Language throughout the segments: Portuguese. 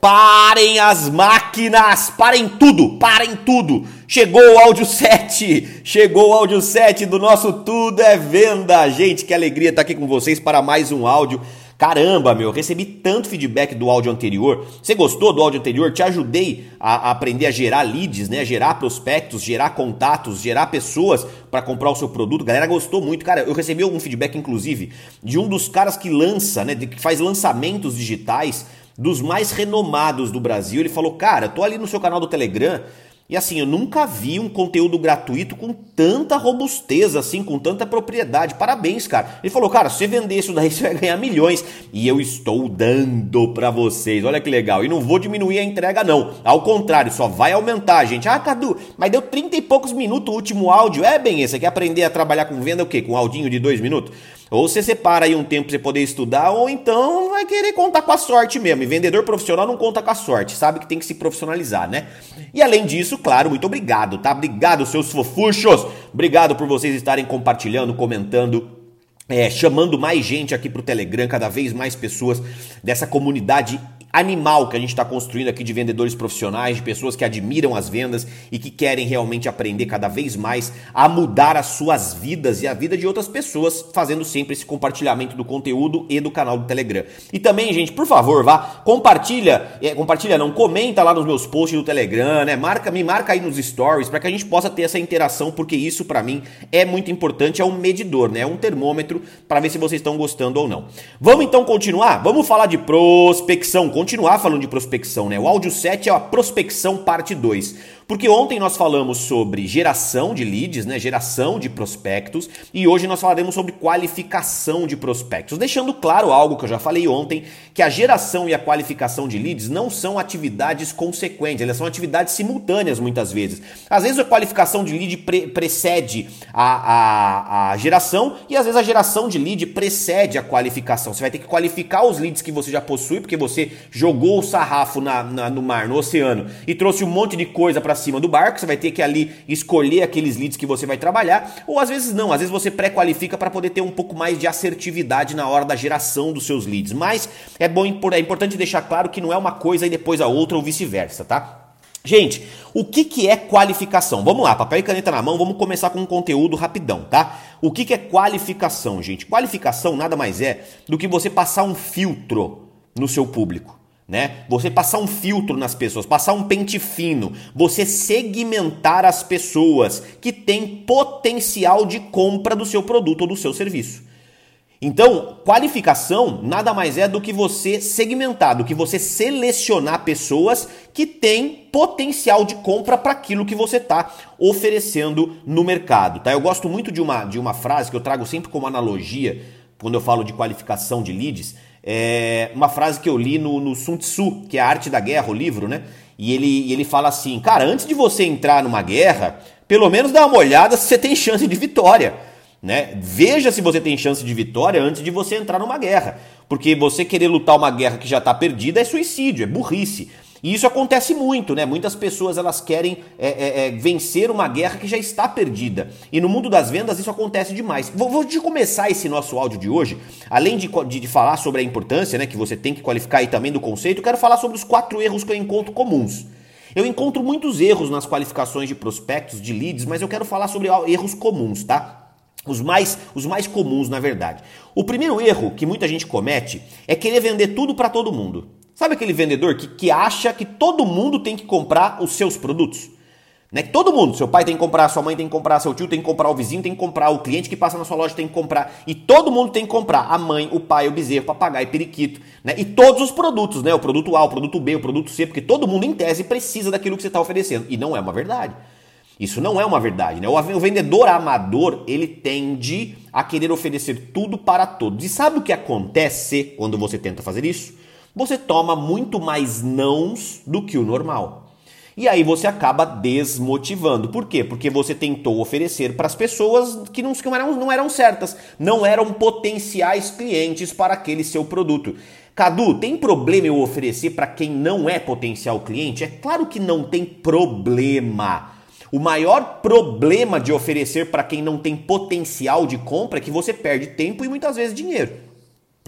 Parem as máquinas, parem tudo, parem tudo. Chegou o áudio 7, chegou o áudio 7 do nosso Tudo é Venda. Gente, que alegria estar aqui com vocês para mais um áudio. Caramba, meu, recebi tanto feedback do áudio anterior. Você gostou do áudio anterior? Te ajudei a, aprender a gerar leads, né? Gerar prospectos, gerar contatos, gerar pessoas para comprar o seu produto. A galera gostou muito. Cara, eu recebi algum feedback, inclusive, de um dos caras que lança, né? Que faz lançamentos digitais dos mais renomados do Brasil. Ele falou: Cara, tô ali no seu canal do Telegram. E assim, eu nunca vi um conteúdo gratuito com tanta robustez, assim, com tanta propriedade. Parabéns, cara. Ele falou, cara, se você vender isso daí, você vai ganhar milhões. E eu estou dando para vocês. Olha que legal. E não vou diminuir a entrega, não. Ao contrário, só vai aumentar, gente. Ah, Cadu, mas deu 30 e poucos minutos o último áudio. É bem, você quer aprender a trabalhar com venda o quê? Com um audinho de dois minutos? Ou você separa aí um tempo para você poder estudar, ou então vai querer contar com a sorte mesmo. E vendedor profissional não conta com a sorte, sabe que tem que se profissionalizar, né? E além disso, claro, muito obrigado, tá? Obrigado, seus fofuchos. Obrigado por vocês estarem compartilhando, comentando é, chamando mais gente aqui para o Telegram, cada vez mais pessoas dessa comunidade animal que a gente está construindo aqui de vendedores profissionais, de pessoas que admiram as vendas e que querem realmente aprender cada vez mais a mudar as suas vidas e a vida de outras pessoas, fazendo sempre esse compartilhamento do conteúdo e do canal do Telegram. E também, gente, por favor, vá, compartilha, é, compartilha não, comenta lá nos meus posts do Telegram, né? Marca, me marca aí nos stories para que a gente possa ter essa interação, porque isso para mim é muito importante, é um medidor, né? É um termômetro para ver se vocês estão gostando ou não. Vamos então continuar? Vamos falar de prospecção continuar falando de prospecção, né? O áudio 7 é a prospecção parte 2. Porque ontem nós falamos sobre geração de leads, né? Geração de prospectos, e hoje nós falaremos sobre qualificação de prospectos. Deixando claro algo que eu já falei ontem, que a geração e a qualificação de leads não são atividades consequentes, elas são atividades simultâneas muitas vezes. Às vezes a qualificação de lead pre precede a, a, a geração e às vezes a geração de lead precede a qualificação. Você vai ter que qualificar os leads que você já possui, porque você jogou o sarrafo na, na no mar, no oceano, e trouxe um monte de coisa para cima do barco, você vai ter que ali escolher aqueles leads que você vai trabalhar, ou às vezes não, às vezes você pré-qualifica para poder ter um pouco mais de assertividade na hora da geração dos seus leads. Mas é bom é importante deixar claro que não é uma coisa e depois a outra ou vice-versa, tá? Gente, o que, que é qualificação? Vamos lá, papel e caneta na mão, vamos começar com um conteúdo rapidão, tá? O que, que é qualificação, gente? Qualificação nada mais é do que você passar um filtro no seu público né? Você passar um filtro nas pessoas, passar um pente fino, você segmentar as pessoas que têm potencial de compra do seu produto ou do seu serviço. Então, qualificação nada mais é do que você segmentar, do que você selecionar pessoas que têm potencial de compra para aquilo que você está oferecendo no mercado. Tá? Eu gosto muito de uma, de uma frase que eu trago sempre como analogia quando eu falo de qualificação de leads, é uma frase que eu li no, no Sun Tzu, que é a Arte da Guerra, o livro, né? E ele, ele fala assim, cara, antes de você entrar numa guerra, pelo menos dá uma olhada se você tem chance de vitória. Né? Veja se você tem chance de vitória antes de você entrar numa guerra. Porque você querer lutar uma guerra que já está perdida é suicídio, é burrice. E isso acontece muito, né? Muitas pessoas elas querem é, é, é, vencer uma guerra que já está perdida. E no mundo das vendas isso acontece demais. Vou, vou de começar esse nosso áudio de hoje, além de, de, de, falar sobre a importância, né, que você tem que qualificar aí também do conceito, quero falar sobre os quatro erros que eu encontro comuns. Eu encontro muitos erros nas qualificações de prospectos, de leads, mas eu quero falar sobre erros comuns, tá? Os mais, os mais comuns, na verdade. O primeiro erro que muita gente comete é querer vender tudo para todo mundo. Sabe aquele vendedor que, que acha que todo mundo tem que comprar os seus produtos? Né? Todo mundo, seu pai tem que comprar, sua mãe tem que comprar, seu tio tem que comprar, o vizinho tem que comprar, o cliente que passa na sua loja tem que comprar, e todo mundo tem que comprar, a mãe, o pai, o bezerro, o papagaio, o periquito, né? E todos os produtos, né? O produto A, o produto B, o produto C, porque todo mundo em tese precisa daquilo que você está oferecendo. E não é uma verdade. Isso não é uma verdade, né? O vendedor amador, ele tende a querer oferecer tudo para todos. E sabe o que acontece quando você tenta fazer isso? Você toma muito mais nãos do que o normal. E aí você acaba desmotivando. Por quê? Porque você tentou oferecer para as pessoas que não, que não, eram, certas, não eram potenciais clientes para aquele seu produto. Cadu, tem problema eu oferecer para quem não é potencial cliente? É claro que não tem problema. O maior problema de oferecer para quem não tem potencial de compra é que você perde tempo e muitas vezes dinheiro.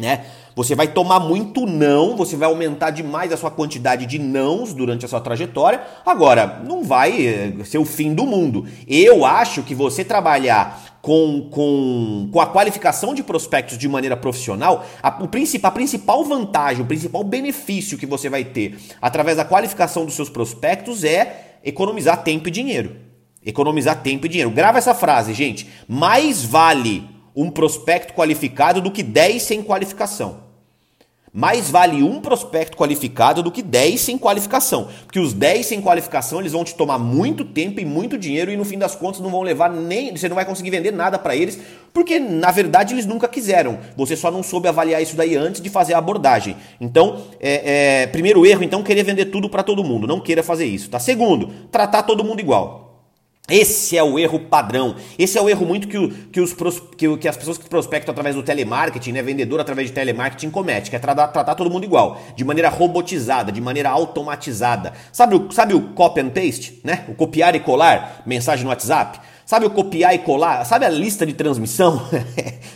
Né? Você vai tomar muito não, você vai aumentar demais a sua quantidade de nãos durante a sua trajetória. Agora, não vai eh, ser o fim do mundo. Eu acho que você trabalhar com, com, com a qualificação de prospectos de maneira profissional, a, o principal, a principal vantagem, o principal benefício que você vai ter através da qualificação dos seus prospectos é economizar tempo e dinheiro. Economizar tempo e dinheiro. Grava essa frase, gente. Mais vale um prospecto qualificado do que 10 sem qualificação. Mais vale um prospecto qualificado do que 10 sem qualificação. Porque os 10 sem qualificação, eles vão te tomar muito tempo e muito dinheiro e no fim das contas não vão levar nem. Você não vai conseguir vender nada para eles, porque na verdade eles nunca quiseram. Você só não soube avaliar isso daí antes de fazer a abordagem. Então, é, é, primeiro erro, então, querer vender tudo para todo mundo. Não queira fazer isso, tá? Segundo, tratar todo mundo igual. Esse é o erro padrão. Esse é o erro muito que, o, que, os, que, que, as pessoas que prospectam através do telemarketing, né, vendedor através de telemarketing comete, que é tratar, tratar, todo mundo igual, de maneira robotizada, de maneira automatizada. Sabe o, sabe o copy and paste, né? O copiar e colar mensagem no WhatsApp? Sabe o copiar e colar? Sabe a lista de transmissão?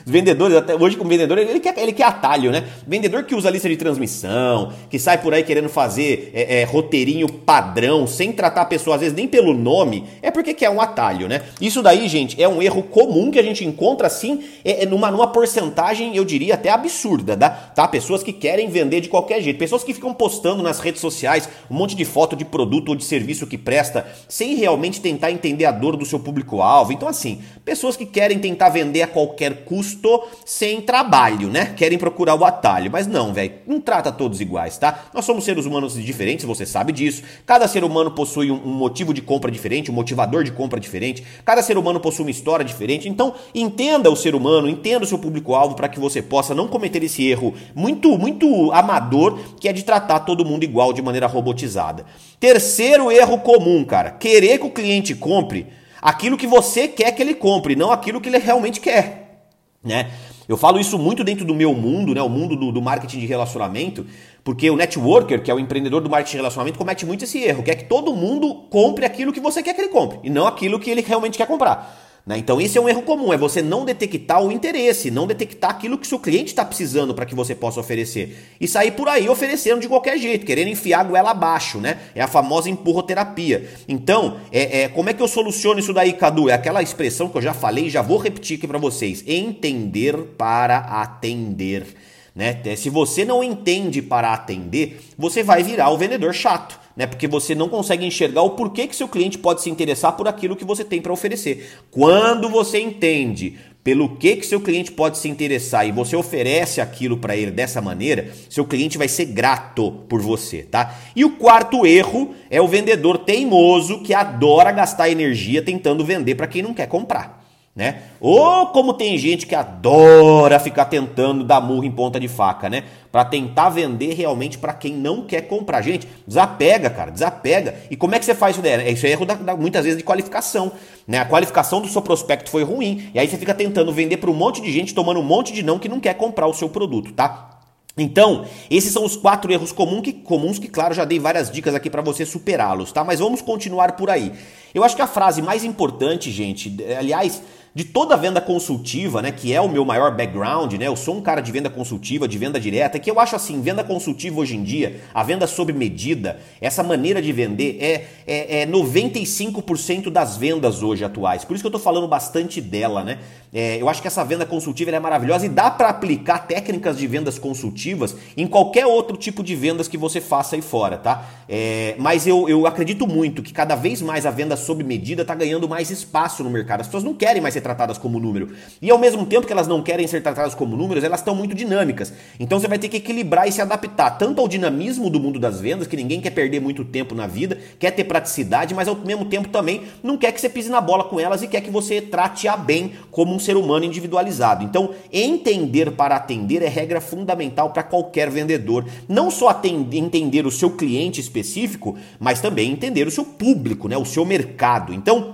Os vendedores, até hoje como vendedor, ele quer, ele quer atalho, né? Vendedor que usa lista de transmissão, que sai por aí querendo fazer é, é, roteirinho padrão, sem tratar a pessoa às vezes nem pelo nome, é porque quer um atalho, né? Isso daí, gente, é um erro comum que a gente encontra assim, é, é numa, numa porcentagem, eu diria até absurda, tá? tá? Pessoas que querem vender de qualquer jeito, pessoas que ficam postando nas redes sociais um monte de foto de produto ou de serviço que presta, sem realmente tentar entender a dor do seu público público-alvo. Então, assim, pessoas que querem tentar vender a qualquer custo sem trabalho, né? Querem procurar o atalho. Mas não, velho, não trata todos iguais, tá? Nós somos seres humanos diferentes, você sabe disso. Cada ser humano possui um, motivo de compra diferente, um motivador de compra diferente. Cada ser humano possui uma história diferente. Então, entenda o ser humano, entenda o seu público-alvo para que você possa não cometer esse erro muito, muito amador, que é de tratar todo mundo igual de maneira robotizada. Terceiro erro comum, cara, querer que o cliente compre aquilo que você quer que ele compre, não aquilo que ele realmente quer, né? Eu falo isso muito dentro do meu mundo, né? O mundo do, do, marketing de relacionamento, porque o networker, que é o empreendedor do marketing de relacionamento, comete muito esse erro, quer que todo mundo compre aquilo que você quer que ele compre, e não aquilo que ele realmente quer comprar. Né? Então, esse é um erro comum, é você não detectar o interesse, não detectar aquilo que seu cliente está precisando para que você possa oferecer. E sair por aí oferecendo de qualquer jeito, querendo enfiar a goela abaixo, né? É a famosa empurroterapia. Então, é, é, como é que eu soluciono isso daí, Cadu? É aquela expressão que eu já falei, já vou repetir aqui para vocês. Entender para atender. Né? Se você não entende para atender, você vai virar o vendedor chato né? Porque você não consegue enxergar o porquê que seu cliente pode se interessar por aquilo que você tem para oferecer. Quando você entende pelo que que seu cliente pode se interessar e você oferece aquilo para ele dessa maneira, seu cliente vai ser grato por você, tá? E o quarto erro é o vendedor teimoso que adora gastar energia tentando vender para quem não quer comprar né? Ou como tem gente que adora ficar tentando dar murro em ponta de faca, né? Para tentar vender realmente para quem não quer comprar. Gente, desapega, cara, desapega. E como é que você faz isso daí? Isso é erro da, da, muitas vezes de qualificação, né? A qualificação do seu prospecto foi ruim e aí você fica tentando vender para um monte de gente, tomando um monte de não que não quer comprar o seu produto, tá? Então, esses são os quatro erros comuns que, comuns que, claro, já dei várias dicas aqui para você superá-los, tá? Mas vamos continuar por aí. Eu acho que a frase mais importante, gente, aliás, de toda a venda consultiva, né, que é o meu maior background, né? Eu sou um cara de venda consultiva, de venda direta, que eu acho assim, venda consultiva hoje em dia, a venda sob medida, essa maneira de vender é, é, é 95% das vendas hoje atuais. Por isso que eu tô falando bastante dela, né? É, eu acho que essa venda consultiva é maravilhosa e dá para aplicar técnicas de vendas consultivas em qualquer outro tipo de vendas que você faça aí fora, tá? É, mas eu, eu acredito muito que cada vez mais a venda sob medida tá ganhando mais espaço no mercado. As pessoas não querem mais ser tratadas como número. E ao mesmo tempo que elas não querem ser tratadas como números, elas estão muito dinâmicas. Então você vai ter que equilibrar e se adaptar tanto ao dinamismo do mundo das vendas, que ninguém quer perder muito tempo na vida, quer ter praticidade, mas ao mesmo tempo também não quer que você pise na bola com elas e quer que você trate-a bem como um ser humano individualizado. Então, entender para atender é regra fundamental para qualquer vendedor. Não só atender, entender o seu cliente específico, mas também entender o seu público, né, o seu mercado. Então,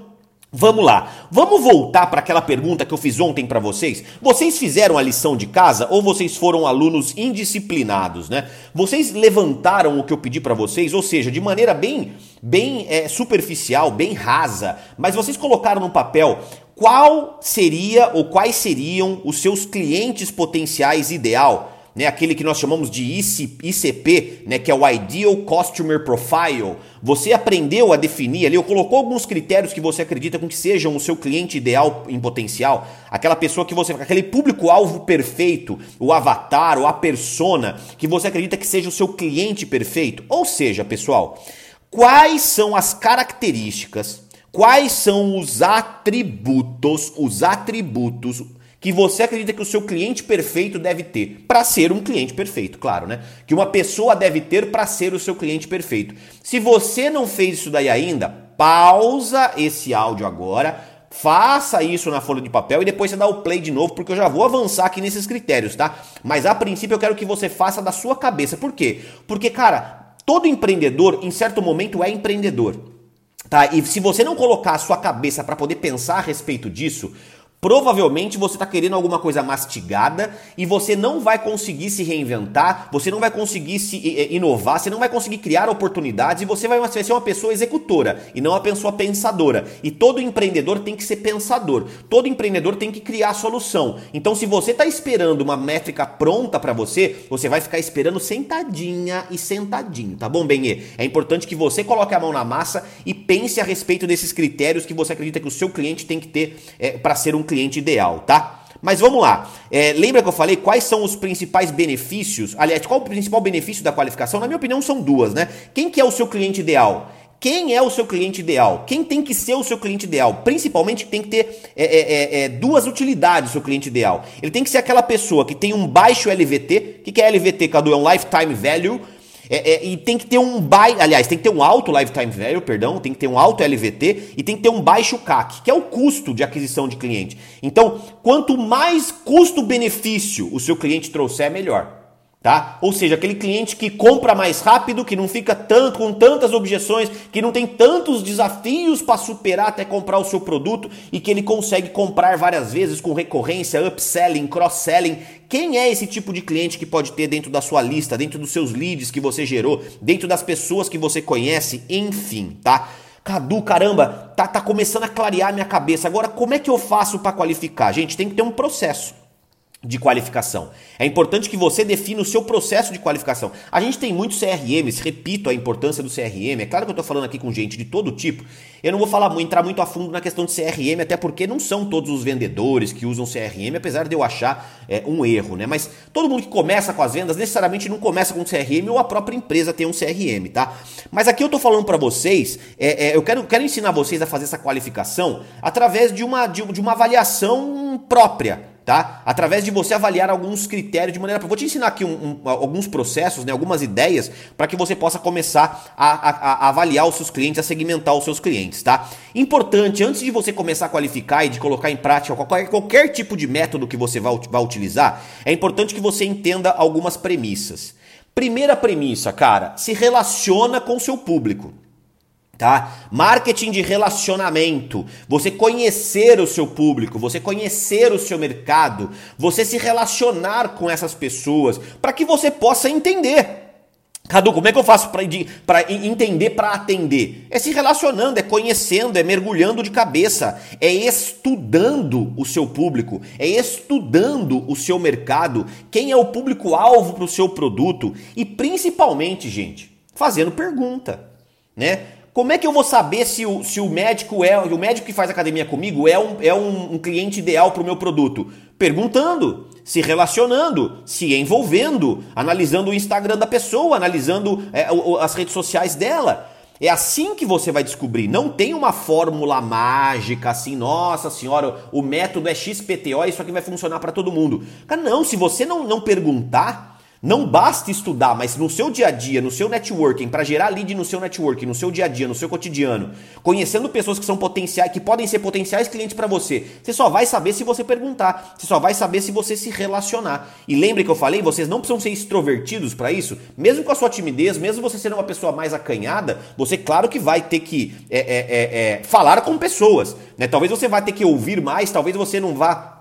Vamos lá, vamos voltar para aquela pergunta que eu fiz ontem para vocês. Vocês fizeram a lição de casa ou vocês foram alunos indisciplinados, né? Vocês levantaram o que eu pedi para vocês, ou seja, de maneira bem, bem é, superficial, bem rasa, mas vocês colocaram no papel qual seria ou quais seriam os seus clientes potenciais ideal né, aquele que nós chamamos de ICP, né, que é o Ideal Customer Profile, você aprendeu a definir ali, ou colocou alguns critérios que você acredita com que sejam o seu cliente ideal em potencial, aquela pessoa que você, aquele público-alvo perfeito, o avatar ou a persona que você acredita que seja o seu cliente perfeito. Ou seja, pessoal, quais são as características, quais são os atributos, os atributos que você acredita que o seu cliente perfeito deve ter para ser um cliente perfeito, claro, né? Que uma pessoa deve ter para ser o seu cliente perfeito. Se você não fez isso daí ainda, pausa esse áudio agora, faça isso na folha de papel e depois você dá o play de novo, porque eu já vou avançar aqui nesses critérios, tá? Mas a princípio eu quero que você faça da sua cabeça. Por quê? Porque, cara, todo empreendedor, em certo momento, é empreendedor. Tá? E se você não colocar a sua cabeça para poder pensar a respeito disso, Provavelmente você está querendo alguma coisa mastigada e você não vai conseguir se reinventar, você não vai conseguir se inovar, você não vai conseguir criar oportunidades e você vai ser uma pessoa executora e não uma pessoa pensadora. E todo empreendedor tem que ser pensador, todo empreendedor tem que criar solução. Então, se você está esperando uma métrica pronta para você, você vai ficar esperando sentadinha e sentadinho, tá bom, Benê? É importante que você coloque a mão na massa e pense a respeito desses critérios que você acredita que o seu cliente tem que ter é, para ser um cliente ideal, tá? Mas vamos lá. É, lembra que eu falei quais são os principais benefícios? Aliás, qual o principal benefício da qualificação? Na minha opinião, são duas, né? Quem que é o seu cliente ideal? Quem é o seu cliente ideal? Quem tem que ser o seu cliente ideal? Principalmente tem que ter é, é, é, é duas utilidades o seu cliente ideal. Ele tem que ser aquela pessoa que tem um baixo LVT. O que, que é LVT, Cadu? É um Lifetime Value é, é, e tem que ter um baixo, aliás, tem que ter um alto lifetime value, perdão, tem que ter um alto LVT e tem que ter um baixo CAC, que é o custo de aquisição de cliente. Então, quanto mais custo-benefício o seu cliente trouxer, melhor tá? Ou seja, aquele cliente que compra mais rápido, que não fica tanto com tantas objeções, que não tem tantos desafios para superar até comprar o seu produto e que ele consegue comprar várias vezes com recorrência, upselling, cross-selling. Quem é esse tipo de cliente que pode ter dentro da sua lista, dentro dos seus leads que você gerou, dentro das pessoas que você conhece, enfim, tá? Cadu, caramba, tá, tá começando a clarear minha cabeça. Agora, como é que eu faço para qualificar? Gente, tem que ter um processo de qualificação. É importante que você defina o seu processo de qualificação. A gente tem muitos CRMs, repito a importância do CRM. É claro que eu estou falando aqui com gente de todo tipo. Eu não vou falar entrar muito a fundo na questão de CRM, até porque não são todos os vendedores que usam CRM, apesar de eu achar é, um erro, né? Mas todo mundo que começa com as vendas necessariamente não começa com CRM ou a própria empresa tem um CRM, tá? Mas aqui eu estou falando para vocês, é, é, eu quero, quero ensinar vocês a fazer essa qualificação através de uma, de, de uma avaliação própria tá? Através de você avaliar alguns critérios de maneira. Vou te ensinar aqui um, um, alguns processos, né, algumas ideias para que você possa começar a, a, a, avaliar os seus clientes, a segmentar os seus clientes, tá? Importante, antes de você começar a qualificar e de colocar em prática qualquer, qualquer tipo de método que você vai, vai utilizar, é importante que você entenda algumas premissas. Primeira premissa, cara, se relaciona com o seu público tá? Marketing de relacionamento, você conhecer o seu público, você conhecer o seu mercado, você se relacionar com essas pessoas, para que você possa entender. Cadu, como é que eu faço para entender, para atender? É se relacionando, é conhecendo, é mergulhando de cabeça, é estudando o seu público, é estudando o seu mercado, quem é o público-alvo para o seu produto e principalmente, gente, fazendo pergunta, né? Como é que eu vou saber se o, se o médico é o médico que faz academia comigo é um, é um, um cliente ideal para o meu produto? Perguntando, se relacionando, se envolvendo, analisando o Instagram da pessoa, analisando é, as redes sociais dela. É assim que você vai descobrir. Não tem uma fórmula mágica assim, nossa senhora, o método é XPTO, isso aqui vai funcionar para todo mundo. Cara, não, se você não, não perguntar, não basta estudar, mas no seu dia a dia, no seu networking, para gerar lead no seu networking, no seu dia a dia, no seu cotidiano, conhecendo pessoas que são potenciais, que podem ser potenciais clientes para você, você só vai saber se você perguntar, você só vai saber se você se relacionar. E lembre que eu falei, vocês não precisam ser extrovertidos para isso, mesmo com a sua timidez, mesmo você sendo uma pessoa mais acanhada, você claro que vai ter que é, é, é, é falar com pessoas, né? Talvez você vá ter que ouvir mais, talvez você não vá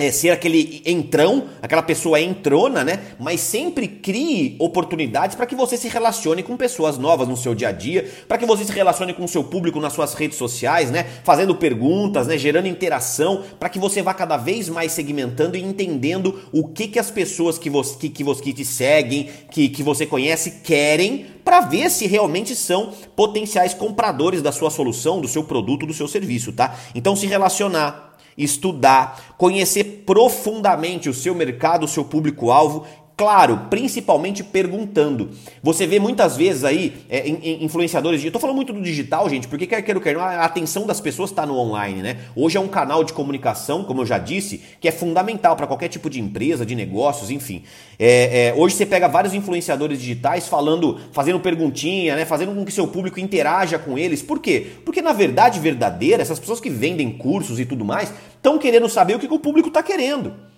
é, ser aquele entrão, aquela pessoa entrona, né? Mas sempre crie oportunidades para que você se relacione com pessoas novas no seu dia a dia, para que você se relacione com o seu público nas suas redes sociais, né? Fazendo perguntas, né? Gerando interação, para que você vá cada vez mais segmentando e entendendo o que, que as pessoas que você que, que, você, que te seguem, que, que você conhece, querem, para ver se realmente são potenciais compradores da sua solução, do seu produto, do seu serviço, tá? Então se relacionar estudar, conhecer profundamente o seu mercado, o seu público-alvo Claro, principalmente perguntando. Você vê muitas vezes aí é, influenciadores. Eu tô falando muito do digital, gente, porque quer queira quer a atenção das pessoas está no online, né? Hoje é um canal de comunicação, como eu já disse, que é fundamental para qualquer tipo de empresa, de negócios, enfim. É, é, hoje você pega vários influenciadores digitais falando, fazendo perguntinha, né? Fazendo com que seu público interaja com eles. Por quê? Porque na verdade verdadeira, essas pessoas que vendem cursos e tudo mais estão querendo saber o que o público está querendo.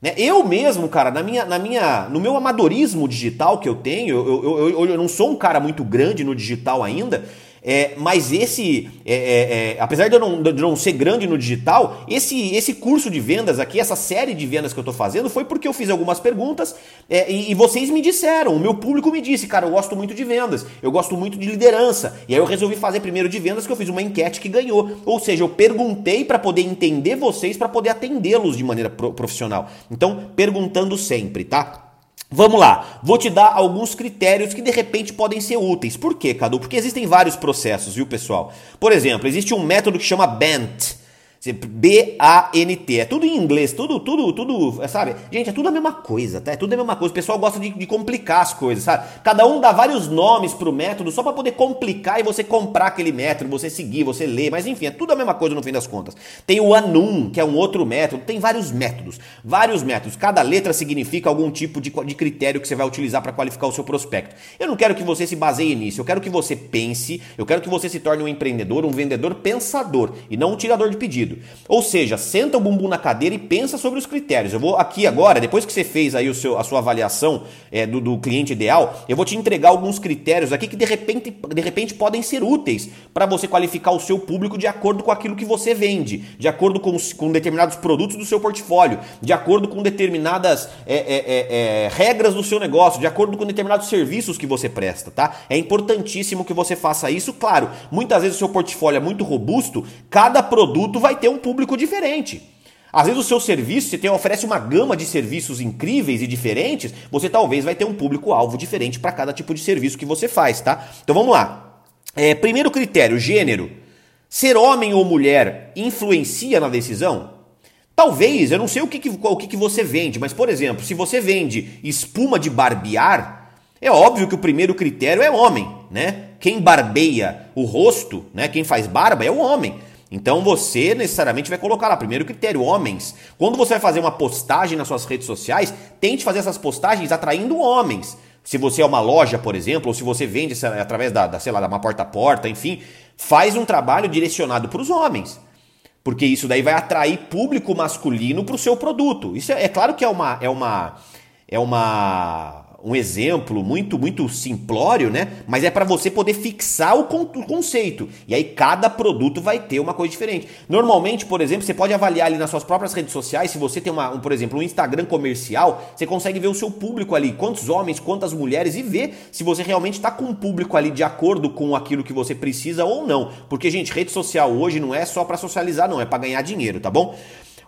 Né? Eu mesmo, cara, na minha, na minha, no meu amadorismo digital que eu tenho, eu, eu, eu, eu não sou um cara muito grande no digital ainda, é, mas esse, é, é, é, apesar de eu, não, de não ser grande no digital, esse, esse curso de vendas aqui, essa série de vendas que eu estou fazendo, foi porque eu fiz algumas perguntas é, e, e, vocês me disseram, o meu público me disse, cara, eu gosto muito de vendas, eu gosto muito de liderança. E aí eu resolvi fazer primeiro de vendas, que eu fiz uma enquete que ganhou. Ou seja, eu perguntei para poder entender vocês, para poder atendê-los de maneira profissional. Então, perguntando sempre, tá? Vamos lá, vou te dar alguns critérios que de repente podem ser úteis. Por quê, Cadu? Porque existem vários processos, viu, pessoal? Por exemplo, existe um método que chama BANT, B-A-N-T. É tudo em inglês, tudo, tudo, tudo, é, sabe? Gente, é tudo a mesma coisa, tá? É tudo a mesma coisa. O pessoal gosta de, de complicar as coisas, sabe? Cada um dá vários nomes pro método só para poder complicar e você comprar aquele método, você seguir, você ler. Mas enfim, é tudo a mesma coisa no fim das contas. Tem o Anum, que é um outro método. Tem vários métodos. Vários métodos. Cada letra significa algum tipo de, de critério que você vai utilizar para qualificar o seu prospecto. Eu não quero que você se baseie nisso. Eu quero que você pense, eu quero que você se torne um empreendedor, um vendedor pensador e não um tirador de pedido. Ou seja, senta o bumbum na cadeira e pensa sobre os critérios. Eu vou aqui agora, depois que você fez aí o seu, a sua avaliação é, do, do cliente ideal, eu vou te entregar alguns critérios aqui que de repente, de repente podem ser úteis para você qualificar o seu público de acordo com aquilo que você vende, de acordo com, com determinados produtos do seu portfólio, de acordo com determinadas é, é, é, é regras do seu negócio, de acordo com determinados serviços que você presta, tá? É importantíssimo que você faça isso. Claro, muitas vezes o seu portfólio é muito robusto, cada produto vai ter um público diferente. Às vezes o seu serviço, você tem, oferece uma gama de serviços incríveis e diferentes, você talvez vai ter um público-alvo diferente para cada tipo de serviço que você faz, tá? Então vamos lá. É, primeiro critério, gênero. Ser homem ou mulher influencia na decisão? Talvez, eu não sei o que, que, o que, que você vende, mas por exemplo, se você vende espuma de barbear, é óbvio que o primeiro critério é homem, né? Quem barbeia o rosto, né? Quem faz barba é o homem. Então você necessariamente vai colocar lá, primeiro critério, homens. Quando você vai fazer uma postagem nas suas redes sociais, tente fazer essas postagens atraindo homens. Se você é uma loja, por exemplo, ou se você vende através da, da sei lá, da uma porta a porta, enfim, faz um trabalho direcionado para os homens. Porque isso daí vai atrair público masculino para o seu produto. Isso é, é claro que é uma, é uma, é uma um exemplo muito muito simplório, né? Mas é para você poder fixar o, con o, conceito. E aí cada produto vai ter uma coisa diferente. Normalmente, por exemplo, você pode avaliar ali nas suas próprias redes sociais, se você tem uma, um, por exemplo, um Instagram comercial, você consegue ver o seu público ali, quantos homens, quantas mulheres e ver se você realmente está com um público ali de acordo com aquilo que você precisa ou não. Porque gente, rede social hoje não é só para socializar, não, é para ganhar dinheiro, tá bom?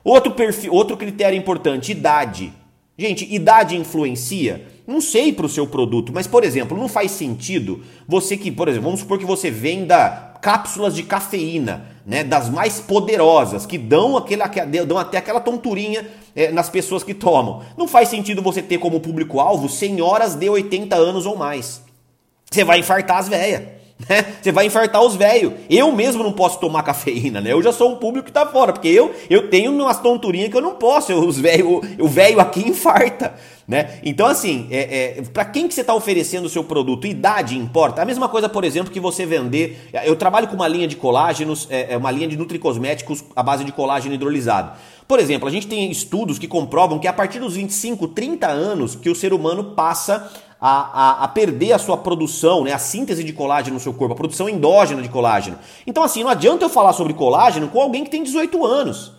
Outro perfil, outro critério importante, idade. Gente, idade influencia? Não sei para o seu produto, mas por exemplo, não faz sentido você que, por exemplo, vamos supor que você venda cápsulas de cafeína, né, das mais poderosas, que dão, aquele, dão até aquela tonturinha é, nas pessoas que tomam. Não faz sentido você ter como público-alvo senhoras de 80 anos ou mais. Você vai infartar as velhas. Né? Você vai infartar os velhos. Eu mesmo não posso tomar cafeína, né? Eu já sou um público que tá fora, porque eu, eu tenho umas tonturinhas que eu não posso. Eu, os velho, o velho aqui infarta, né? Então, assim, é, é para quem que você está oferecendo o seu produto? Idade importa. A mesma coisa, por exemplo, que você vender. Eu trabalho com uma linha de colágenos, é, é uma linha de nutricosméticos à base de colágeno hidrolisado. Por exemplo, a gente tem estudos que comprovam que a partir dos 25, 30 anos que o ser humano passa a, a, a, perder a sua produção, né, a síntese de colágeno no seu corpo, a produção endógena de colágeno. Então, assim, não adianta eu falar sobre colágeno com alguém que tem 18 anos.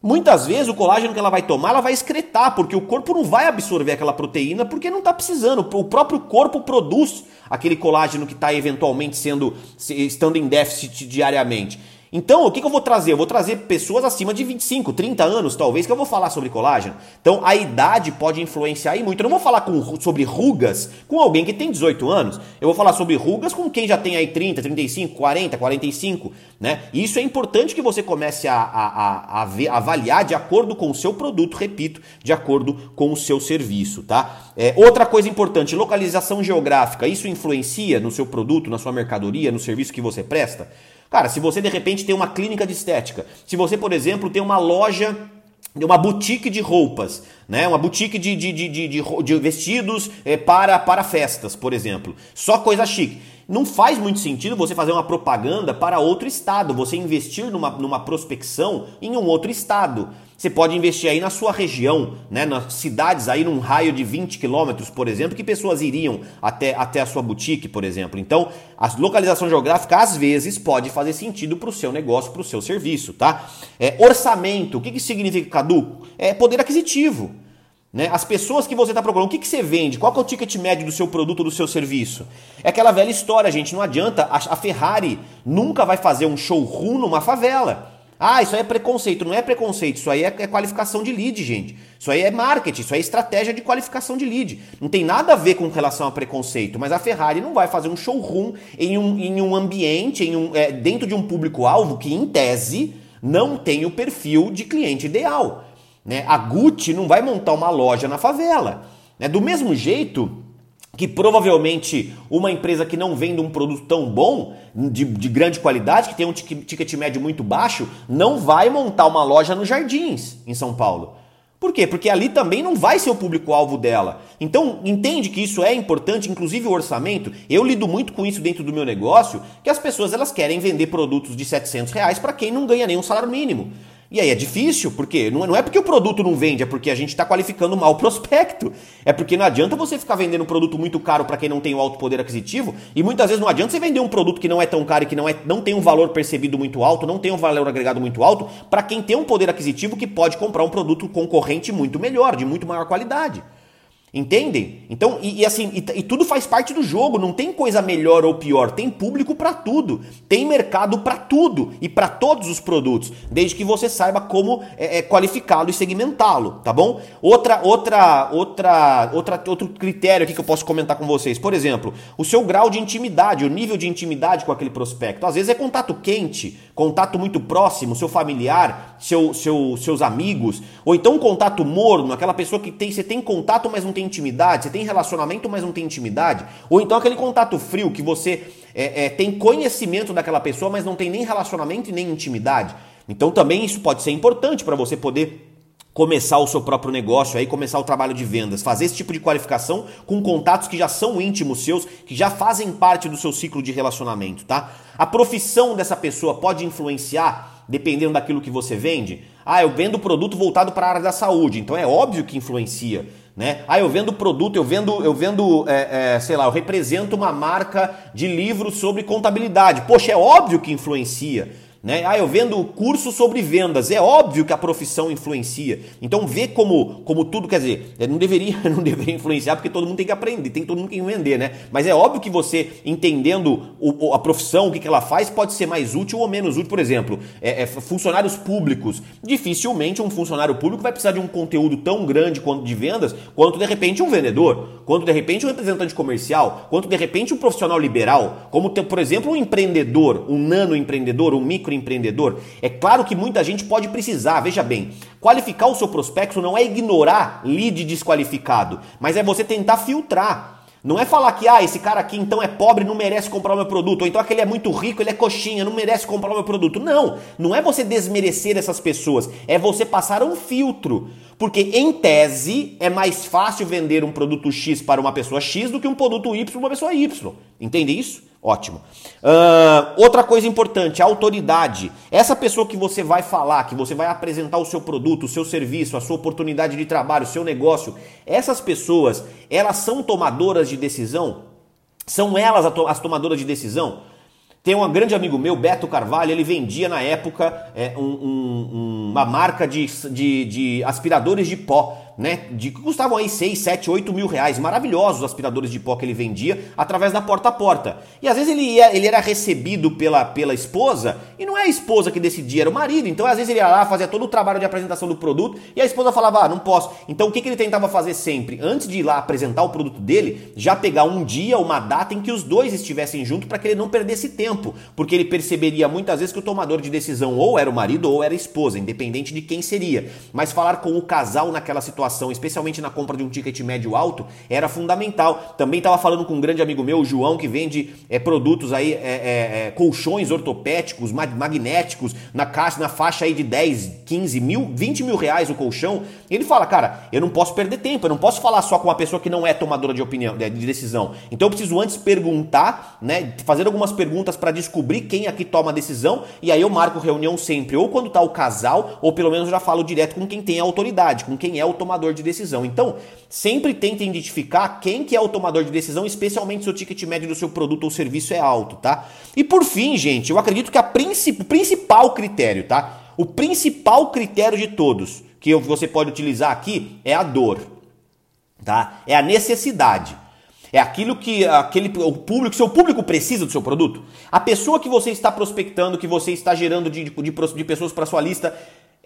Muitas vezes o colágeno que ela vai tomar, ela vai excretar, porque o corpo não vai absorver aquela proteína porque não está precisando. O próprio corpo produz aquele colágeno que está eventualmente sendo estando em déficit diariamente. Então, o que, que, eu vou trazer? Eu vou trazer pessoas acima de 25, 30 anos, talvez, que eu vou falar sobre colágeno. Então, a idade pode influenciar aí muito. Eu não vou falar com, sobre rugas com alguém que tem 18 anos. Eu vou falar sobre rugas com quem já tem aí 30, 35, 40, 45, né? E isso é importante que você comece a, a, a, a ver, avaliar de acordo com o seu produto, repito, de acordo com o seu serviço, tá? É, outra coisa importante, localização geográfica. Isso influencia no seu produto, na sua mercadoria, no serviço que você presta? Cara, se você de repente tem uma clínica de estética, se você, por exemplo, tem uma loja uma boutique de roupas, né? uma boutique de, de, de, de, vestidos é, para, para festas, por exemplo. Só coisa chique. Não faz muito sentido você fazer uma propaganda para outro estado, você investir numa, numa prospecção em um outro estado. Você pode investir aí na sua região, né, nas cidades aí num raio de 20 quilômetros, por exemplo, que pessoas iriam até, até a sua boutique, por exemplo. Então, a localização geográfica às vezes pode fazer sentido para o seu negócio, para o seu serviço, tá? É, orçamento, o que, que significa caduco? É poder aquisitivo. Né? As pessoas que você está procurando, o que, que você vende? Qual é o ticket médio do seu produto, do seu serviço? É aquela velha história, gente. Não adianta. A Ferrari nunca vai fazer um showroom numa favela. Ah, isso aí é preconceito. Não é preconceito, isso aí é, é, qualificação de lead, gente. Isso aí é marketing, isso aí é estratégia de qualificação de lead. Não tem nada a ver com relação a preconceito, mas a Ferrari não vai fazer um showroom em um, em um ambiente, em um, é, dentro de um público-alvo que, em tese, não tem o perfil de cliente ideal. Né? A Gucci não vai montar uma loja na favela. Né? Do mesmo jeito que provavelmente uma empresa que não vende um produto tão bom, de, de, grande qualidade, que tem um ticket médio muito baixo, não vai montar uma loja nos Jardins, em São Paulo. Por quê? Porque ali também não vai ser o público-alvo dela. Então, entende que isso é importante, inclusive o orçamento. Eu lido muito com isso dentro do meu negócio, que as pessoas elas querem vender produtos de 700 reais para quem não ganha nenhum salário mínimo. E aí é difícil, porque não é porque o produto não vende, é porque a gente está qualificando mal o prospecto. É porque não adianta você ficar vendendo um produto muito caro para quem não tem o alto poder aquisitivo, e muitas vezes não adianta você vender um produto que não é tão caro e que não, é, não tem um valor percebido muito alto, não tem um valor agregado muito alto, para quem tem um poder aquisitivo que pode comprar um produto concorrente muito melhor, de muito maior qualidade. Entendem? Então, e, e assim, e, e, tudo faz parte do jogo, não tem coisa melhor ou pior, tem público para tudo, tem mercado para tudo e para todos os produtos, desde que você saiba como é, é, qualificá-lo e segmentá-lo, tá bom? Outra, outra, outra, outra, outro critério aqui que eu posso comentar com vocês, por exemplo, o seu grau de intimidade, o nível de intimidade com aquele prospecto. Às vezes é contato quente, contato muito próximo, seu familiar, seu, seu, seus amigos, ou então um contato morno, aquela pessoa que tem, você tem contato, mas não tem intimidade, você tem relacionamento, mas não tem intimidade, ou então aquele contato frio que você é, é, tem conhecimento daquela pessoa, mas não tem nem relacionamento e nem intimidade. Então também isso pode ser importante para você poder começar o seu próprio negócio aí, começar o trabalho de vendas, fazer esse tipo de qualificação com contatos que já são íntimos seus, que já fazem parte do seu ciclo de relacionamento, tá? A profissão dessa pessoa pode influenciar dependendo daquilo que você vende. Ah, eu vendo produto voltado para a área da saúde, então é óbvio que influencia. Né? Ah, eu vendo produto, eu vendo, eu vendo, é, é, sei lá, eu represento uma marca de livros sobre contabilidade. Poxa, é óbvio que influencia. Né? Ah, eu vendo curso sobre vendas. É óbvio que a profissão influencia. Então vê como, como tudo, quer dizer, não deveria, não deveria influenciar porque todo mundo tem que aprender, tem todo mundo que vender, né? Mas é óbvio que você entendendo o, a profissão, o que, que ela faz, pode ser mais útil ou menos útil. Por exemplo, é, é, funcionários públicos. Dificilmente um funcionário público vai precisar de um conteúdo tão grande quanto de vendas, quanto de repente um vendedor, quanto de repente um representante comercial, quanto de repente um profissional liberal, como por exemplo um empreendedor, um nano empreendedor, um micro microempreendedor? É claro que muita gente pode precisar, veja bem, qualificar o seu prospecto não é ignorar lead desqualificado, mas é você tentar filtrar. Não é falar que ah, esse cara aqui então é pobre, não merece comprar o meu produto, ou então aquele é muito rico, ele é coxinha, não merece comprar o meu produto. Não, não é você desmerecer essas pessoas, é você passar um filtro. Porque em tese é mais fácil vender um produto X para uma pessoa X do que um produto Y para uma pessoa Y. Entende isso? Ótimo. Uh, outra coisa importante, a autoridade. Essa pessoa que você vai falar, que você vai apresentar o seu produto, o seu serviço, a sua oportunidade de trabalho, o seu negócio, essas pessoas, elas são tomadoras de decisão? São elas as tomadoras de decisão? Tem um grande amigo meu, Beto Carvalho, ele vendia na época é, um, um, uma marca de, de, de aspiradores de pó né? De que custavam aí 6, 7, 8 mil reais. Maravilhosos aspiradores de pó que ele vendia através da porta a porta. E às vezes ele, ia, ele era recebido pela, pela esposa, e não é a esposa que decidia, era o marido. Então às vezes ele ia lá, fazia todo o trabalho de apresentação do produto, e a esposa falava, ah, não posso. Então o que, que ele tentava fazer sempre? Antes de ir lá apresentar o produto dele, já pegar um dia, uma data em que os dois estivessem juntos para que ele não perdesse tempo. Porque ele perceberia muitas vezes que o tomador de decisão ou era o marido ou era a esposa, independente de quem seria. Mas falar com o casal naquela situação especialmente na compra de um ticket médio alto, era fundamental. Também estava falando com um grande amigo meu, o João, que vende é, produtos aí, é, é, é colchões ortopédicos, magnéticos, na caixa, na faixa aí de 10, 15 mil, 20 mil reais o colchão. Ele fala, cara, eu não posso perder tempo, eu não posso falar só com uma pessoa que não é tomadora de opinião, de decisão. Então eu preciso antes perguntar, né, fazer algumas perguntas para descobrir quem aqui toma a decisão e aí eu marco reunião sempre, ou quando tá o casal, ou pelo menos já falo direto com quem tem a autoridade, com quem é o tomador tomador de decisão. Então, sempre tente identificar quem que é o tomador de decisão, especialmente se o ticket médio do seu produto ou serviço é alto, tá? E por fim, gente, eu acredito que a princip... principal critério, tá? O principal critério de todos que você pode utilizar aqui é a dor, tá? É a necessidade. É aquilo que aquele o público, seu público precisa do seu produto. A pessoa que você está prospectando, que você está gerando de, de, de pessoas para sua lista,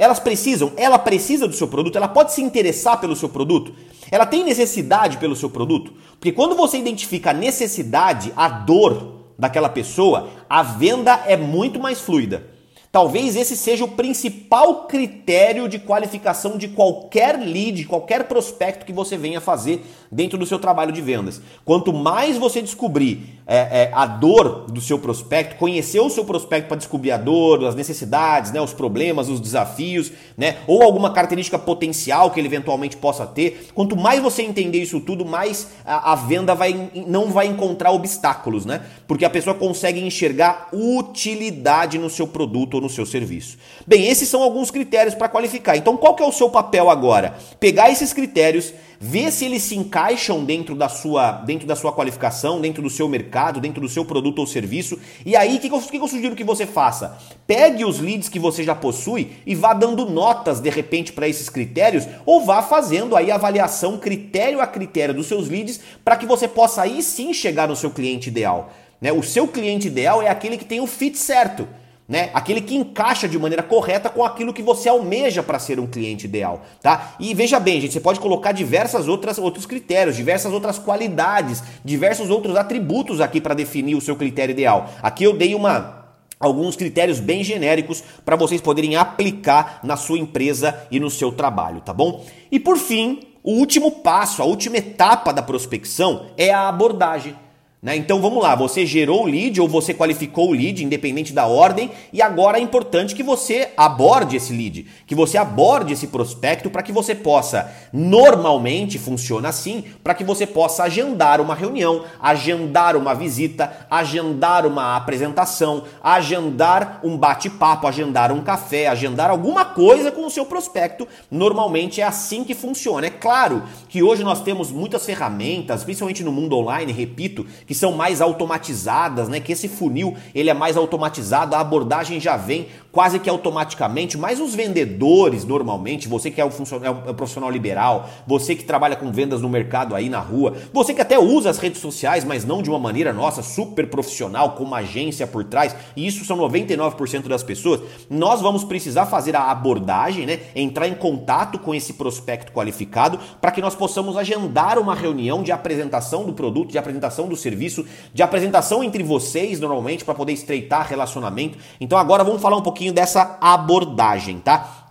elas precisam, ela precisa do seu produto, ela pode se interessar pelo seu produto, ela tem necessidade pelo seu produto. Porque quando você identifica a necessidade, a dor daquela pessoa, a venda é muito mais fluida. Talvez esse seja o principal critério de qualificação de qualquer lead, qualquer prospecto que você venha fazer dentro do seu trabalho de vendas. Quanto mais você descobrir é, é, a dor do seu prospecto, conhecer o seu prospecto para descobrir a dor, as necessidades, né, os problemas, os desafios, né, ou alguma característica potencial que ele eventualmente possa ter, quanto mais você entender isso tudo, mais a, a venda vai, não vai encontrar obstáculos, né? Porque a pessoa consegue enxergar utilidade no seu produto no seu serviço. Bem, esses são alguns critérios para qualificar. Então, qual que é o seu papel agora? Pegar esses critérios, ver se eles se encaixam dentro da sua, dentro da sua qualificação, dentro do seu mercado, dentro do seu produto ou serviço. E aí, o que, que, eu sugiro que você faça? Pegue os leads que você já possui e vá dando notas de repente para esses critérios, ou vá fazendo aí avaliação critério a critério dos seus leads para que você possa aí sim chegar no seu cliente ideal. Né? O seu cliente ideal é aquele que tem o fit certo né? Aquele que encaixa de maneira correta com aquilo que você almeja para ser um cliente ideal, tá? E veja bem, gente, você pode colocar diversas outras outros critérios, diversas outras qualidades, diversos outros atributos aqui para definir o seu critério ideal. Aqui eu dei uma alguns critérios bem genéricos para vocês poderem aplicar na sua empresa e no seu trabalho, tá bom? E por fim, o último passo, a última etapa da prospecção é a abordagem. Né? Então vamos lá, você gerou o lead ou você qualificou o lead, independente da ordem, e agora é importante que você aborde esse lead, que você aborde esse prospecto para que você possa, normalmente funciona assim, para que você possa agendar uma reunião, agendar uma visita, agendar uma apresentação, agendar um bate-papo, agendar um café, agendar alguma coisa com o seu prospecto. Normalmente é assim que funciona. É claro que hoje nós temos muitas ferramentas, principalmente no mundo online, repito, que são mais automatizadas, né? Que esse funil ele é mais automatizado, a abordagem já vem quase que automaticamente, mas os vendedores normalmente, você que é o, é o é profissional liberal, você que trabalha com vendas no mercado aí na rua, você que até usa as redes sociais, mas não de uma maneira nossa super profissional, com uma agência por trás, e isso são 99% das pessoas, nós vamos precisar fazer a abordagem, né? Entrar em contato com esse prospecto qualificado para que nós possamos agendar uma reunião de apresentação do produto, de apresentação do serviço, de apresentação entre vocês, normalmente, para poder estreitar relacionamento. Então agora vamos falar um pouquinho dessa abordagem, tá?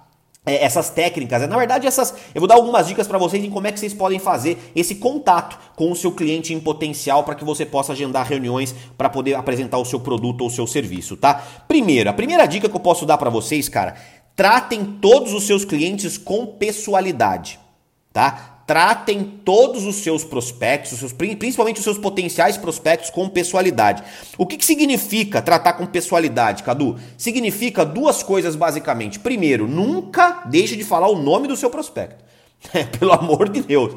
É, essas técnicas. Na verdade, essas eu vou dar algumas dicas para vocês em como é que vocês podem fazer esse contato com o seu cliente em potencial para que você possa agendar reuniões para poder apresentar o seu produto ou o seu serviço, tá? Primeiro, a primeira dica que eu posso dar para vocês, cara, tratem todos os seus clientes com pessoalidade, tá? Tratem todos os seus prospectos, os seus, principalmente os seus potenciais prospectos, com pessoalidade. O que, que significa tratar com pessoalidade, Cadu? Significa duas coisas basicamente. Primeiro, nunca deixe de falar o nome do seu prospecto. Pelo amor de Deus.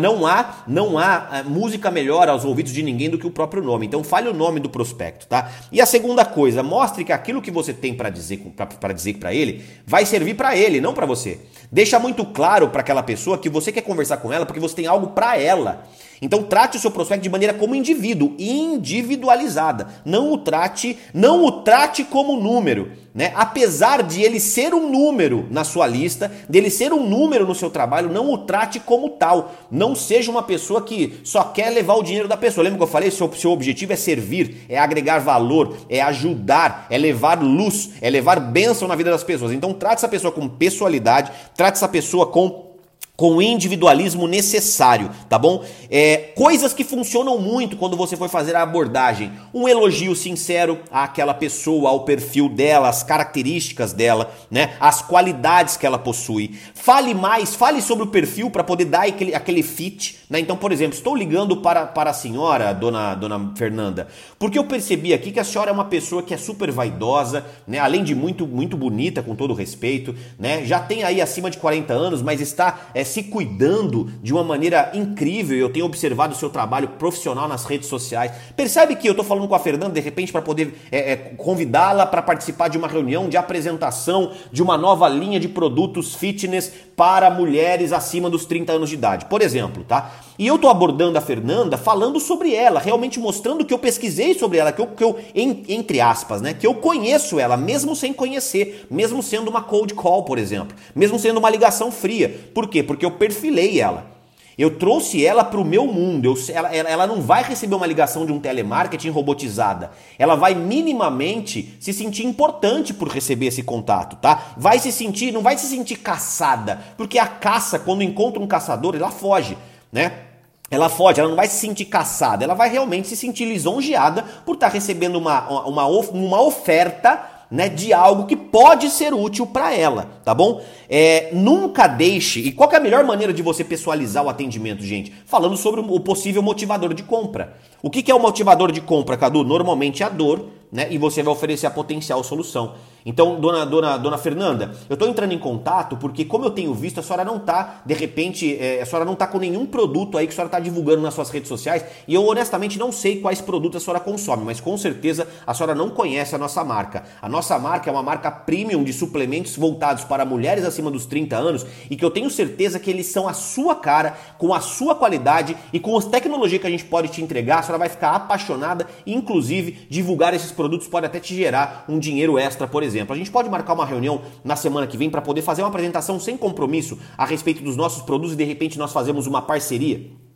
Não há, não há eh, música melhor aos ouvidos de ninguém do que o próprio nome. Então fale o nome do prospecto, tá? E a segunda coisa, mostre que aquilo que você tem para dizer para dizer para ele vai servir para ele, não para você. Deixa muito claro para aquela pessoa que você quer conversar com ela porque você tem algo para ela. Então trate o seu prospecto de maneira como indivíduo, individualizada. Não o trate, não o trate como número, né? Apesar de ele ser um número na sua lista, dele ser um número no seu trabalho, não o trate como tal. Não seja uma pessoa que só quer levar o dinheiro da pessoa. Lembra que eu falei? Seu, seu objetivo é servir, é agregar valor, é ajudar, é levar luz, é levar bênção na vida das pessoas. Então trate essa pessoa com pessoalidade, trate essa pessoa com com o individualismo necessário, tá bom? É, coisas que funcionam muito quando você for fazer a abordagem. Um elogio sincero àquela pessoa, ao perfil dela, as características dela, né? As qualidades que ela possui. Fale mais, fale sobre o perfil para poder dar aquele, aquele fit, né? Então, por exemplo, estou ligando para, para a senhora, dona, dona Fernanda, porque eu percebi aqui que a senhora é uma pessoa que é super vaidosa, né? Além de muito, muito bonita, com todo respeito, né? Já tem aí acima de 40 anos, mas está é, se cuidando de uma maneira incrível. Eu tenho observado o seu trabalho profissional nas redes sociais. Percebe que eu estou falando com a Fernanda de repente para poder é, é, convidá-la para participar de uma reunião de apresentação de uma nova linha de produtos fitness para mulheres acima dos 30 anos de idade, por exemplo, tá? E eu estou abordando a Fernanda falando sobre ela, realmente mostrando que eu pesquisei sobre ela, que eu, que eu em, entre aspas, né, que eu conheço ela, mesmo sem conhecer, mesmo sendo uma cold call, por exemplo, mesmo sendo uma ligação fria. Por quê? Porque eu perfilei ela. Eu trouxe ela para o meu mundo. Eu, ela, ela não vai receber uma ligação de um telemarketing robotizada. Ela vai minimamente se sentir importante por receber esse contato, tá? Vai se sentir, não vai se sentir caçada, porque a caça, quando encontra um caçador, ela foge, né? Ela foge, ela não vai se sentir caçada, ela vai realmente se sentir lisonjeada por estar tá recebendo uma, uma, uma oferta né, de algo que pode ser útil para ela, tá bom? É, nunca deixe. E qual é a melhor maneira de você pessoalizar o atendimento, gente? Falando sobre o possível motivador de compra. O que, que é o motivador de compra, Cadu? Normalmente é a dor, né? E você vai oferecer a potencial solução. Então, dona, dona, dona Fernanda, eu estou entrando em contato porque, como eu tenho visto, a senhora não está, de repente, é, a senhora não está com nenhum produto aí que a senhora está divulgando nas suas redes sociais. E eu honestamente não sei quais produtos a senhora consome, mas com certeza a senhora não conhece a nossa marca. A nossa marca é uma marca premium de suplementos voltados para mulheres acima dos 30 anos e que eu tenho certeza que eles são a sua cara, com a sua qualidade e com as tecnologias que a gente pode te entregar. A senhora vai ficar apaixonada e, inclusive, divulgar esses produtos pode até te gerar um dinheiro extra, por exemplo exemplo. A gente pode marcar uma reunião na semana que vem para poder fazer uma apresentação sem compromisso a respeito dos nossos produtos e de repente nós fazemos uma parceria.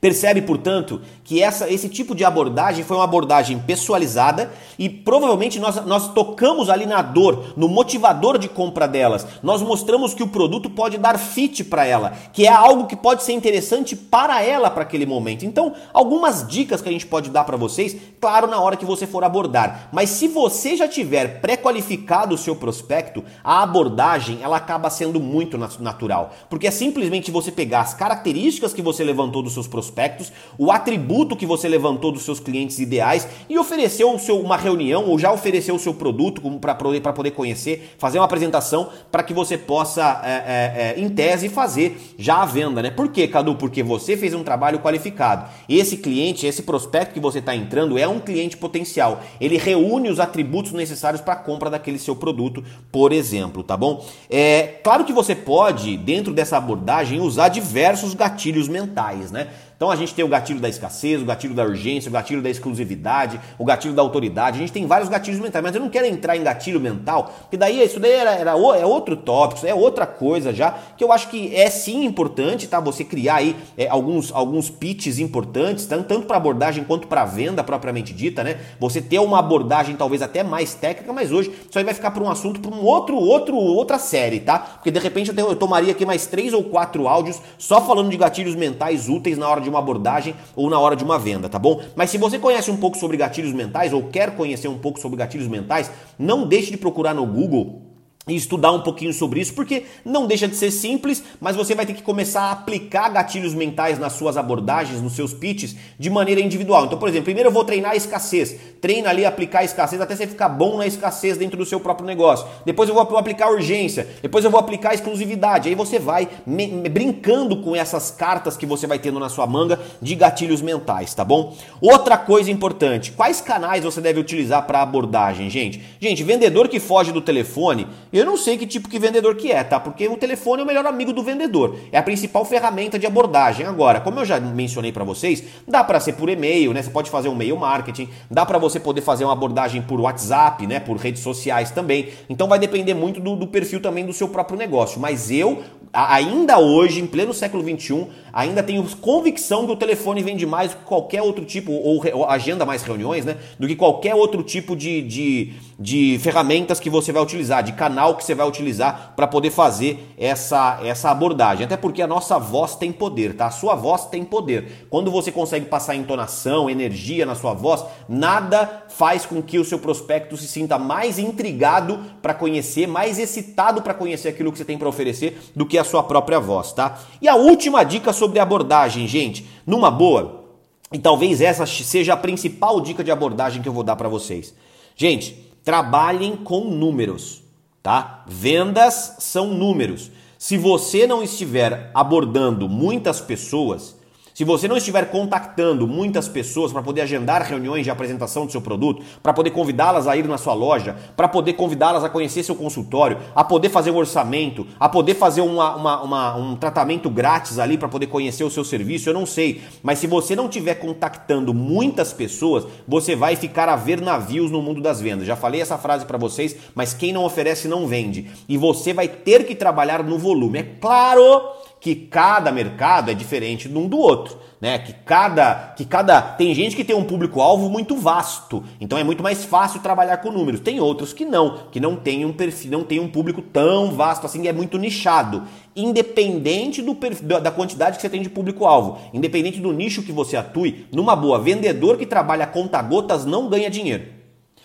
Percebe, portanto, que essa, esse tipo de abordagem foi uma abordagem pessoalizada e provavelmente nós, nós tocamos ali na dor, no motivador de compra delas. Nós mostramos que o produto pode dar fit para ela, que é algo que pode ser interessante para ela para aquele momento. Então, algumas dicas que a gente pode dar para vocês, claro, na hora que você for abordar. Mas se você já tiver pré-qualificado o seu prospecto, a abordagem ela acaba sendo muito natural, porque é simplesmente você pegar as características que você levantou dos seus prospectos prospectos, o atributo que você levantou dos seus clientes ideais e ofereceu o seu, uma reunião ou já ofereceu o seu produto para poder, poder conhecer, fazer uma apresentação para que você possa, é, é, é, em tese, fazer já a venda, né? Por quê, Cadu? Porque você fez um trabalho qualificado. Esse cliente, esse prospecto que você está entrando é um cliente potencial. Ele reúne os atributos necessários para a compra daquele seu produto, por exemplo, tá bom? É claro que você pode, dentro dessa abordagem, usar diversos gatilhos mentais, né? Então a gente tem o gatilho da escassez, o gatilho da urgência, o gatilho da exclusividade, o gatilho da autoridade. A gente tem vários gatilhos mentais, mas eu não quero entrar em gatilho mental, porque daí isso daí era, era, é outro tópico, é outra coisa já, que eu acho que é sim importante, tá? Você criar aí é, alguns, alguns pitches importantes, tanto, tanto para abordagem quanto para venda propriamente dita, né? Você ter uma abordagem talvez até mais técnica, mas hoje isso aí vai ficar para um assunto, para um outro, outro, outra série, tá? Porque de repente eu, tenho, eu tomaria aqui mais três ou quatro áudios só falando de gatilhos mentais úteis na hora de uma abordagem ou na hora de uma venda, tá bom? Mas se você conhece um pouco sobre gatilhos mentais ou quer conhecer um pouco sobre gatilhos mentais, não deixe de procurar no Google e estudar um pouquinho sobre isso, porque não deixa de ser simples, mas você vai ter que começar a aplicar gatilhos mentais nas suas abordagens, nos seus pitches, de maneira individual. Então, por exemplo, primeiro eu vou treinar a escassez. Treina ali aplicar a escassez até você ficar bom na escassez dentro do seu próprio negócio. Depois eu vou aplicar a urgência. Depois eu vou aplicar a exclusividade. Aí você vai brincando com essas cartas que você vai tendo na sua manga de gatilhos mentais, tá bom? Outra coisa importante: quais canais você deve utilizar para abordagem, gente? Gente, vendedor que foge do telefone eu não sei que tipo de vendedor que é, tá? Porque o telefone é o melhor amigo do vendedor. É a principal ferramenta de abordagem. Agora, como eu já mencionei para vocês, dá para ser por e-mail, né? Você pode fazer um mail marketing, dá para você poder fazer uma abordagem por WhatsApp, né? Por redes sociais também. Então vai depender muito do, do perfil também do seu próprio negócio. Mas eu, ainda hoje, em pleno século XXI, ainda tenho convicção que o telefone vende mais do que qualquer outro tipo, ou, ou agenda mais reuniões, né? Do que qualquer outro tipo de, de, de ferramentas que você vai utilizar, de canal que você vai utilizar para poder fazer essa, essa abordagem. Até porque a nossa voz tem poder, tá? A sua voz tem poder. Quando você consegue passar entonação, energia na sua voz, nada faz com que o seu prospecto se sinta mais intrigado para conhecer, mais excitado para conhecer aquilo que você tem para oferecer do que a sua própria voz, tá? E a última dica sobre abordagem, gente, numa boa, e talvez essa seja a principal dica de abordagem que eu vou dar para vocês. Gente, trabalhem com números, tá? Vendas são números. Se você não estiver abordando muitas pessoas, se você não estiver contactando muitas pessoas para poder agendar reuniões de apresentação do seu produto, para poder convidá-las a ir na sua loja, para poder convidá-las a conhecer seu consultório, a poder fazer um orçamento, a poder fazer uma, uma, uma, um tratamento grátis ali para poder conhecer o seu serviço, eu não sei. Mas se você não estiver contactando muitas pessoas, você vai ficar a ver navios no mundo das vendas. Já falei essa frase para vocês, mas quem não oferece não vende. E você vai ter que trabalhar no volume. É claro que cada mercado é diferente de um do outro, né? Que cada, que cada tem gente que tem um público-alvo muito vasto, então é muito mais fácil trabalhar com números. Tem outros que não, que não tem um perfil, não tem um público tão vasto assim, é muito nichado. Independente do perfil, da quantidade que você tem de público-alvo, independente do nicho que você atue, numa boa, vendedor que trabalha conta-gotas não ganha dinheiro.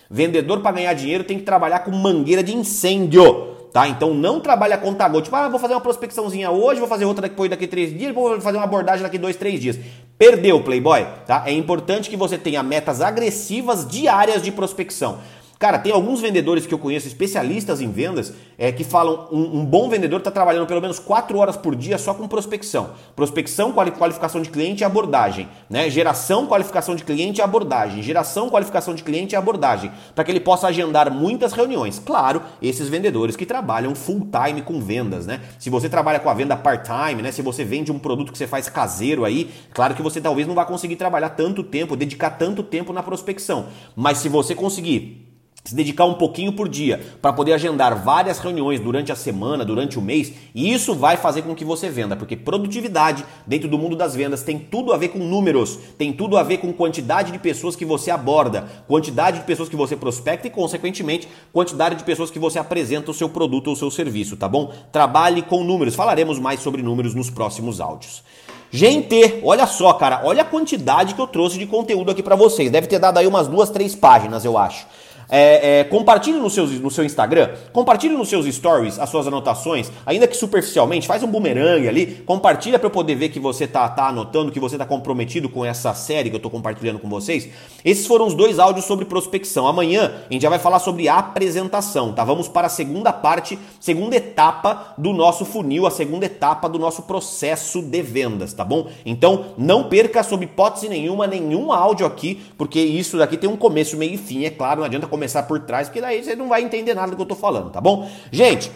Vendedor para ganhar dinheiro tem que trabalhar com mangueira de incêndio tá? Então não trabalha conta gota. Tipo, ah, vou fazer uma prospecçãozinha hoje, vou fazer outra depois daqui três dias, vou fazer uma abordagem daqui dois, três dias. Perdeu, Playboy, tá? É importante que você tenha metas agressivas diárias de prospecção. Cara, tem alguns vendedores que eu conheço, especialistas em vendas, é, que falam um, um bom vendedor está trabalhando pelo menos 4 horas por dia só com prospecção. Prospecção, qualificação de cliente e abordagem. Né? Geração, qualificação de cliente e abordagem. Geração, qualificação de cliente e abordagem. Para que ele possa agendar muitas reuniões. Claro, esses vendedores que trabalham full time com vendas. Né? Se você trabalha com a venda part-time, né? se você vende um produto que você faz caseiro aí, claro que você talvez não vá conseguir trabalhar tanto tempo, dedicar tanto tempo na prospecção. Mas se você conseguir se dedicar um pouquinho por dia para poder agendar várias reuniões durante a semana, durante o mês, e isso vai fazer com que você venda, porque produtividade dentro do mundo das vendas tem tudo a ver com números, tem tudo a ver com quantidade de pessoas que você aborda, quantidade de pessoas que você prospecta e, consequentemente, quantidade de pessoas que você apresenta o seu produto ou o seu serviço, tá bom? Trabalhe com números. Falaremos mais sobre números nos próximos áudios. Gente, olha só, cara, olha a quantidade que eu trouxe de conteúdo aqui para vocês. Deve ter dado aí umas duas, três páginas, eu acho. É, é, compartilhe no, seus, no seu Instagram, compartilhe nos seus stories as suas anotações, ainda que superficialmente, faz um bumerangue ali, compartilha para eu poder ver que você tá, tá anotando, que você tá comprometido com essa série que eu tô compartilhando com vocês. Esses foram os dois áudios sobre prospecção. Amanhã a gente já vai falar sobre apresentação, tá? Vamos para a segunda parte, segunda etapa do nosso funil, a segunda etapa do nosso processo de vendas, tá bom? Então não perca sob hipótese nenhuma nenhum áudio aqui, porque isso daqui tem um começo, meio e fim, é claro, não adianta começar por trás, porque daí você não vai entender nada do que eu tô falando, tá bom? Gente,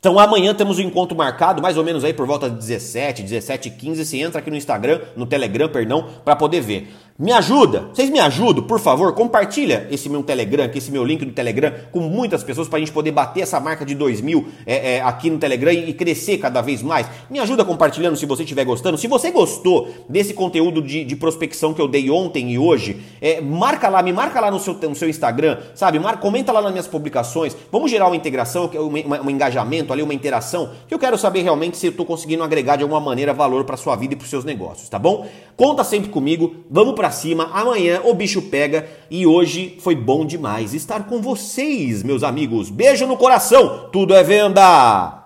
então amanhã temos um encontro marcado, mais ou menos aí por volta de 17, 17 e 15. Você entra aqui no Instagram, no Telegram, perdão, para poder ver. Me ajuda, vocês me ajudam, por favor, compartilha esse meu Telegram, esse meu link do Telegram com muitas pessoas para a gente poder bater essa marca de 2 mil é, é, aqui no Telegram e, crescer cada vez mais. Me ajuda compartilhando se você estiver gostando. Se você gostou desse conteúdo de, de prospecção que eu dei ontem e hoje, é, marca lá, me marca lá no seu, no seu Instagram, sabe? Comenta lá nas minhas publicações. Vamos gerar uma integração, um engajamento ali, uma interação, que eu quero saber realmente se eu estou conseguindo agregar de alguma maneira valor para sua vida e para os seus negócios, tá bom? Conta sempre comigo, vamos para cima. Amanhã o bicho pega e hoje foi bom demais estar com vocês, meus amigos. Beijo no coração. Tudo é venda.